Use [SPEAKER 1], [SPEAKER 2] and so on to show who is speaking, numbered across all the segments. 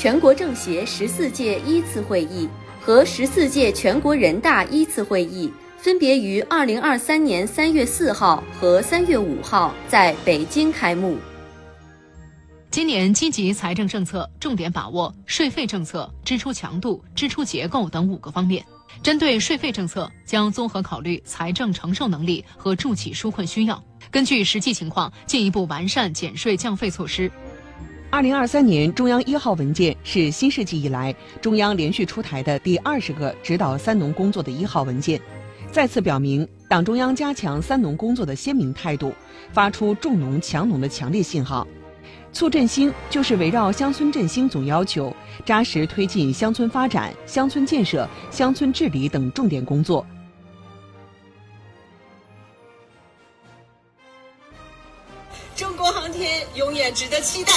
[SPEAKER 1] 全国政协十四届一次会议和十四届全国人大一次会议分别于二零二三年三月四号和三月五号在北京开幕。
[SPEAKER 2] 今年积极财政政策重点把握税费政策、支出强度、支出结构等五个方面。针对税费政策，将综合考虑财政承受能力和助企纾困需要，根据实际情况进一步完善减税降费措施。
[SPEAKER 3] 二零二三年中央一号文件是新世纪以来中央连续出台的第二十个指导“三农”工作的一号文件，再次表明党中央加强“三农”工作的鲜明态度，发出重农强农的强烈信号。促振兴就是围绕乡村振兴总要求，扎实推进乡村发展、乡村建设、乡村治理等重点工作。
[SPEAKER 4] 中国航天永远值得期待。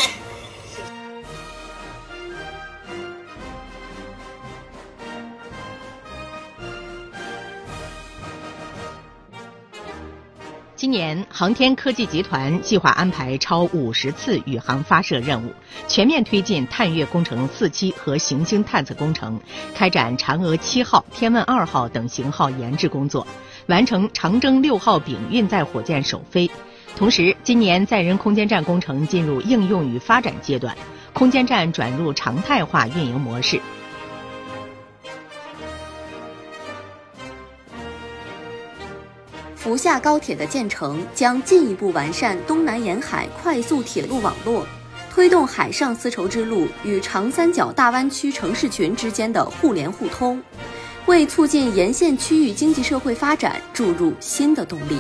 [SPEAKER 5] 今年，航天科技集团计划安排超五十次宇航发射任务，全面推进探月工程四期和行星探测工程，开展嫦娥七号、天问二号等型号研制工作，完成长征六号丙运载火箭首飞。同时，今年载人空间站工程进入应用与发展阶段，空间站转入常态化运营模式。
[SPEAKER 1] 福厦高铁的建成将进一步完善东南沿海快速铁路网络，推动海上丝绸之路与长三角大湾区城市群之间的互联互通，为促进沿线区域经济社会发展注入新的动力。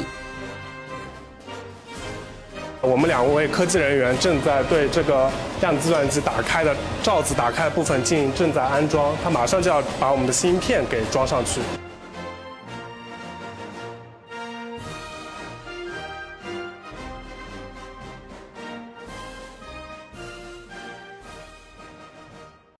[SPEAKER 6] 我们两位科技人员正在对这个量子计算机打开的罩子打开的部分进行正在安装，它马上就要把我们的芯片给装上去。